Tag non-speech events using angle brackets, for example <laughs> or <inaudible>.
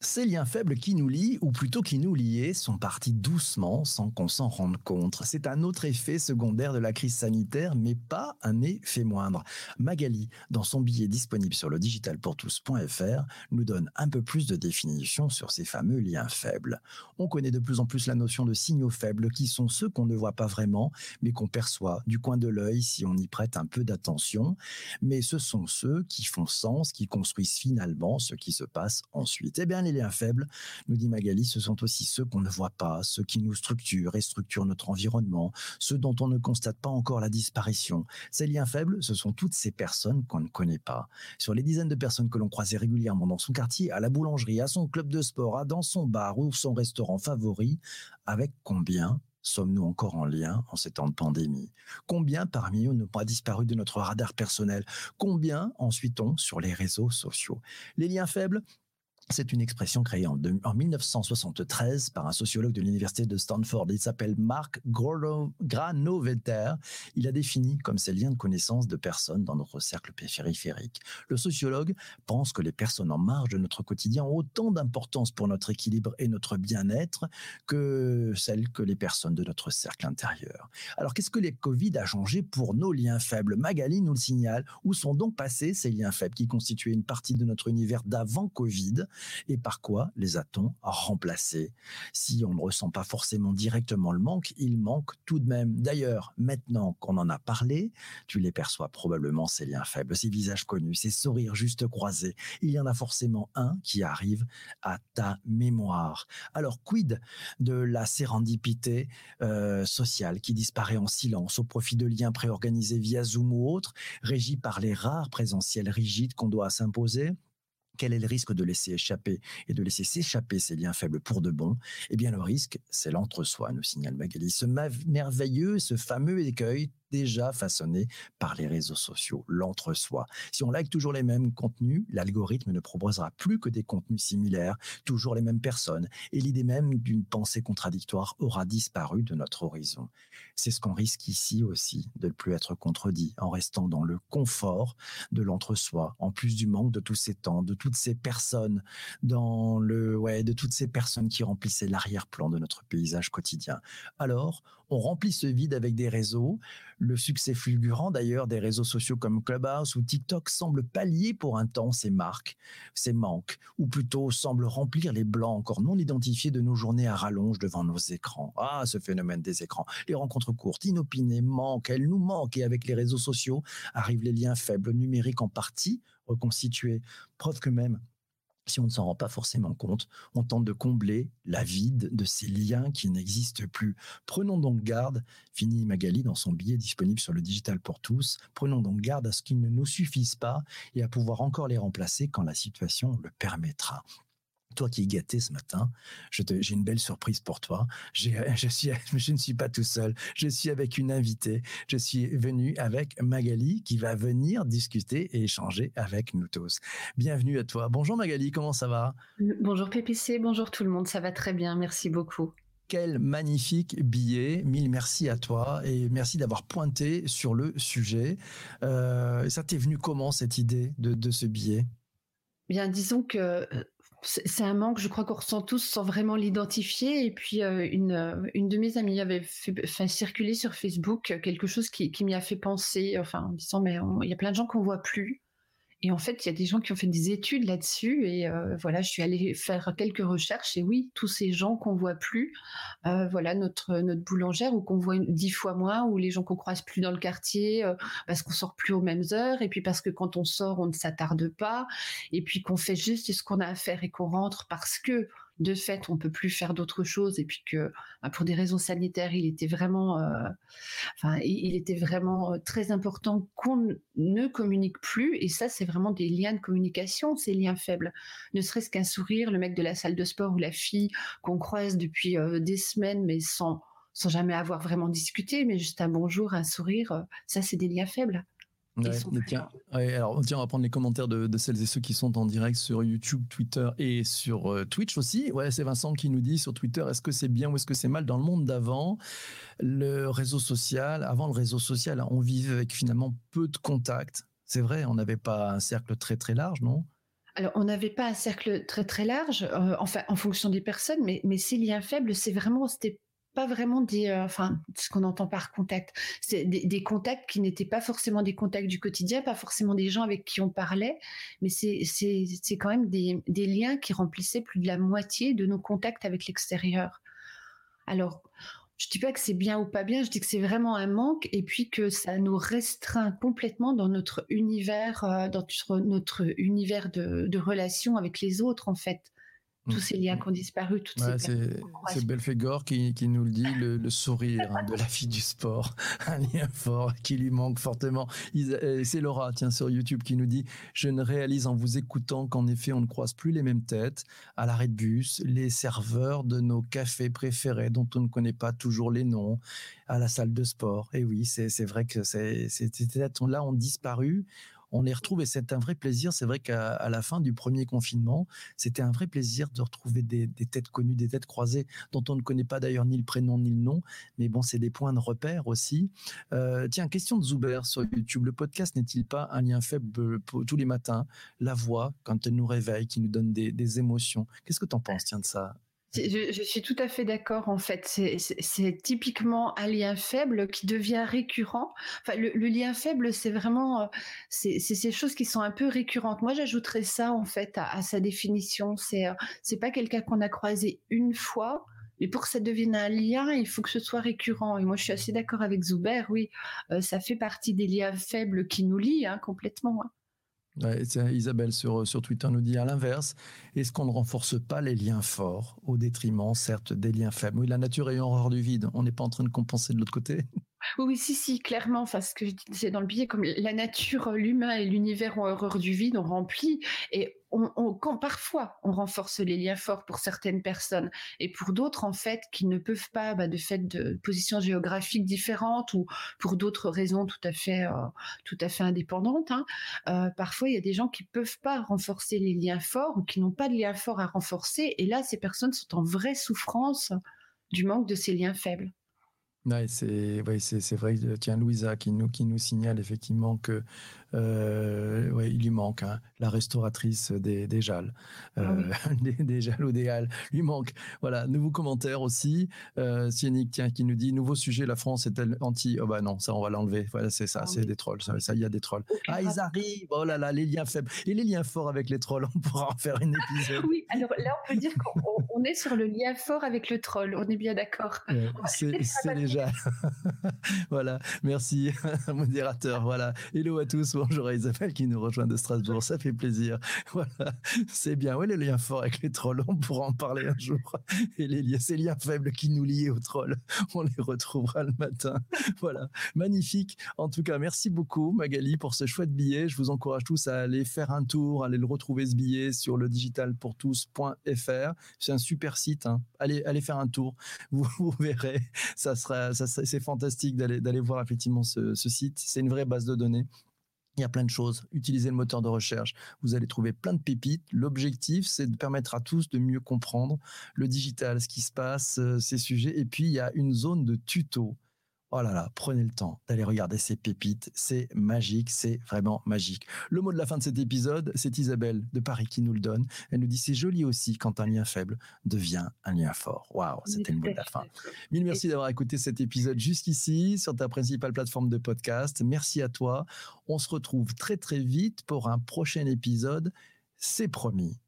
Ces liens faibles qui nous lient, ou plutôt qui nous liaient, sont partis doucement sans qu'on s'en rende compte. C'est un autre effet secondaire de la crise sanitaire, mais pas un effet moindre. Magali, dans son billet disponible sur le digitalpourtous.fr, nous donne un peu plus de définition sur ces fameux liens faibles. On connaît de plus en plus la notion de signaux faibles, qui sont ceux qu'on ne voit pas vraiment, mais qu'on perçoit du coin de l'œil si on y prête un peu d'attention. Mais ce sont ceux qui font sens, qui construisent finalement ce qui se passe ensuite. Eh bien, les liens faibles, nous dit Magali, ce sont aussi ceux qu'on ne voit pas, ceux qui nous structurent et structurent notre environnement, ceux dont on ne constate pas encore la disparition. Ces liens faibles, ce sont toutes ces personnes qu'on ne connaît pas. Sur les dizaines de personnes que l'on croisait régulièrement dans son quartier, à la boulangerie, à son club de sport, à dans son bar ou son restaurant favori, avec combien sommes-nous encore en lien en ces temps de pandémie? Combien parmi eux n'ont pas disparu de notre radar personnel? Combien en suit-on sur les réseaux sociaux? Les liens faibles, c'est une expression créée en, 1973 par un sociologue de l'université de Stanford. Il s'appelle Mark Granovetter. Il a défini comme ces liens de connaissance de personnes dans notre cercle périphérique. Le sociologue pense que les personnes en marge de notre quotidien ont autant d'importance pour notre équilibre et notre bien-être que celles que les personnes de notre cercle intérieur. Alors qu'est-ce que les Covid a changé pour nos liens faibles? Magali nous le signale. Où sont donc passés ces liens faibles qui constituaient une partie de notre univers d'avant Covid? Et par quoi les a-t-on remplacés? Si on ne ressent pas forcément directement le manque, il manque tout de même. D'ailleurs, maintenant qu'on en a parlé, tu les perçois probablement ces liens faibles, ces visages connus, ces sourires juste croisés. Il y en a forcément un qui arrive à ta mémoire. Alors, quid de la sérendipité euh, sociale qui disparaît en silence au profit de liens préorganisés via Zoom ou autres, régis par les rares présentiels rigides qu'on doit s'imposer? Quel est le risque de laisser échapper et de laisser s'échapper ces liens faibles pour de bon? Eh bien, le risque, c'est l'entre-soi, nous signale Magali. Ce merveilleux, ce fameux écueil déjà façonné par les réseaux sociaux, l'entre-soi. Si on like toujours les mêmes contenus, l'algorithme ne proposera plus que des contenus similaires, toujours les mêmes personnes, et l'idée même d'une pensée contradictoire aura disparu de notre horizon. C'est ce qu'on risque ici aussi, de ne plus être contredit, en restant dans le confort de l'entre-soi, en plus du manque de tous ces temps, de toutes ces personnes, dans le, ouais, de toutes ces personnes qui remplissaient l'arrière-plan de notre paysage quotidien. Alors, on remplit ce vide avec des réseaux. Le succès fulgurant d'ailleurs des réseaux sociaux comme Clubhouse ou TikTok semble pallier pour un temps ces marques, ces manques, ou plutôt semble remplir les blancs encore non identifiés de nos journées à rallonge devant nos écrans. Ah, ce phénomène des écrans. Les rencontres courtes, inopinées, manquent, elles nous manquent et avec les réseaux sociaux arrivent les liens faibles numériques en partie reconstitués. Preuve que même si on ne s'en rend pas forcément compte, on tente de combler la vide de ces liens qui n'existent plus. Prenons donc garde, finit Magali dans son billet disponible sur le digital pour tous, prenons donc garde à ce qu'ils ne nous suffisent pas et à pouvoir encore les remplacer quand la situation le permettra toi qui es gâté ce matin, j'ai une belle surprise pour toi. Je, suis, <laughs> je ne suis pas tout seul. Je suis avec une invitée. Je suis venu avec Magali qui va venir discuter et échanger avec nous tous. Bienvenue à toi. Bonjour Magali, comment ça va? Bonjour PPC, bonjour tout le monde. Ça va très bien. Merci beaucoup. Quel magnifique billet. Mille merci à toi et merci d'avoir pointé sur le sujet. Euh, ça t'est venu comment cette idée de, de ce billet? Bien, disons que euh, c'est un manque, je crois qu'on ressent tous sans vraiment l'identifier. Et puis, euh, une, euh, une de mes amies avait fait, circuler sur Facebook quelque chose qui, qui m'y a fait penser, enfin, en disant, mais il y a plein de gens qu'on voit plus. Et en fait, il y a des gens qui ont fait des études là-dessus. Et euh, voilà, je suis allée faire quelques recherches. Et oui, tous ces gens qu'on voit plus, voilà, notre notre boulangère ou qu'on voit dix fois moins, ou les gens qu'on croise plus dans le quartier parce qu'on sort plus aux mêmes heures, et puis parce que quand on sort, on ne s'attarde pas, et puis qu'on fait juste ce qu'on a à faire et qu'on rentre parce que de fait, on peut plus faire d'autres choses et puis que bah, pour des raisons sanitaires, il était vraiment, euh, enfin, il était vraiment euh, très important qu'on ne communique plus. Et ça, c'est vraiment des liens de communication, ces liens faibles. Ne serait-ce qu'un sourire, le mec de la salle de sport ou la fille qu'on croise depuis euh, des semaines, mais sans sans jamais avoir vraiment discuté, mais juste un bonjour, un sourire, ça, c'est des liens faibles tiens, alors tiens, on va prendre les commentaires de, celles et ceux qui sont en direct sur YouTube, Twitter et sur euh, Twitch aussi. Ouais, c'est Vincent qui nous dit sur Twitter, est-ce que c'est bien ou est-ce que c'est mal dans le monde d'avant? Le réseau social, avant le réseau social, on vivait avec finalement peu de contacts. C'est vrai, on n'avait pas un cercle très très large, non? Alors, on n'avait pas un cercle très très large, euh, enfin en fonction des personnes, mais, mais ces liens faibles, c'est vraiment, c'était pas vraiment des, euh, enfin, ce qu'on entend par contact, c'est des, contacts qui n'étaient pas forcément des contacts du quotidien, pas forcément des gens avec qui on parlait, mais c'est c'est quand même des, liens qui remplissaient plus de la moitié de nos contacts avec l'extérieur. Alors, je dis pas que c'est bien ou pas bien, je dis que c'est vraiment un manque et puis que ça nous restreint complètement dans notre univers, euh, dans notre, univers de, de relations avec les autres en fait tous ces liens qui ont disparu, toutes C'est Belphégor qui, qui, nous le dit, le, sourire hein, de la fille du sport, <laughs> un lien fort qui lui manque fortement. Euh, c'est Laura, tiens, sur YouTube, qui nous dit Je ne réalise en vous écoutant qu'en effet, on ne croise plus les mêmes têtes à l'arrêt de bus, les serveurs de nos cafés préférés dont on ne connaît pas toujours les noms, à la salle de sport. Et oui, c'est vrai que ces têtes-là ont disparu on les retrouve et c'est un vrai plaisir. C'est vrai qu'à la fin du premier confinement, c'était un vrai plaisir de retrouver des, têtes connues, des têtes croisées dont on ne connaît pas d'ailleurs ni le prénom ni le nom. Mais bon, c'est des points de repère aussi. Euh, tiens, question de Zuber sur YouTube. Le podcast n'est-il pas un lien faible pour, tous les matins? La voix, quand elle nous réveille, qui nous donne des, des émotions. Qu'est-ce que tu en penses, tiens, de ça je, suis tout à fait d'accord. En fait, c'est typiquement un lien faible qui devient récurrent. Enfin, le, lien faible, c'est vraiment, euh, c'est ces choses qui sont un peu récurrentes. Moi, j'ajouterais ça en fait à, sa définition. C'est, euh, c'est pas quelqu'un qu'on a croisé une fois, mais pour que ça devienne un lien, il faut que ce soit récurrent. Et moi, je suis assez d'accord avec Zuber. Oui, euh, ça fait partie des liens faibles qui nous lient hein, complètement. Hein. Isabelle sur, sur Twitter nous dit à l'inverse, est-ce qu'on ne renforce pas les liens forts au détriment, certes, des liens faibles? Oui, la nature ayant horreur du vide, on n'est pas en train de compenser de l'autre côté? Oui, si, si, clairement. Enfin, ce que je disais dans le billet, comme la nature, l'humain et l'univers ont horreur du vide, on remplit. Et quand parfois on renforce les liens forts pour certaines personnes et pour d'autres en fait qui ne peuvent pas, bah, de fait de positions géographiques différentes ou pour d'autres raisons tout à fait, euh, tout à fait indépendantes. Hein, euh, parfois il y a des gens qui peuvent pas renforcer les liens forts ou qui n'ont pas de liens forts à renforcer et là ces personnes sont en vraie souffrance du manque de ces liens faibles. Ouais, c'est ouais, c'est vrai. Tiens, Louisa qui nous qui nous signale effectivement que euh, ouais, il lui manque hein, la restauratrice des, des Jalles, ah euh, <laughs> des, des Jalles ou des Halles. Lui manque. Voilà, nouveau commentaire aussi. Euh, Sienic, tiens, qui nous dit nouveau sujet. La France est-elle anti Oh bah non, ça on va l'enlever. Voilà, c'est ça, ah c'est des trolls. Ça, il y a des trolls. Ah, ils arrivent. Oh là là, les liens faibles et les liens forts avec les trolls. On pourra en faire une épisode. <laughs> oui, alors là, on peut dire qu'on est sur le lien fort avec le troll. On est bien d'accord. <laughs> c'est <laughs> voilà, merci, <laughs> modérateur. Voilà, hello à tous. Bonjour à Isabelle qui nous rejoint de Strasbourg. Ça fait plaisir. <laughs> Voilà, c'est bien. Ouais, les liens forts avec les trolls, on pourra en parler un jour. Et les liens, ces liens faibles qui nous lient aux trolls, on les retrouvera le matin. Voilà, magnifique. En tout cas, merci beaucoup Magali pour ce chouette billet. Je vous encourage tous à aller faire un tour, à aller le retrouver ce billet sur le digitalpourtous.fr. C'est un super site. Hein. Allez, allez faire un tour. Vous, vous verrez, ça sera, c'est fantastique d'aller d'aller voir effectivement ce, ce site. C'est une vraie base de données. Il y a plein de choses. Utilisez le moteur de recherche. Vous allez trouver plein de pépites. L'objectif, c'est de permettre à tous de mieux comprendre le digital, ce qui se passe, euh, ces sujets. Et puis, il y a une zone de tuto Oh là là, prenez le temps d'aller regarder ces pépites, c'est magique, c'est vraiment magique. Le mot de la fin de cet épisode, c'est Isabelle de Paris qui nous le donne. Elle nous dit c'est joli aussi quand un lien faible devient un lien fort. Waouh, c'était le mot de la fin. Mille merci d'avoir écouté cet épisode jusqu'ici sur ta principale plateforme de podcast. Merci à toi. On se retrouve très très vite pour un prochain épisode. C'est promis.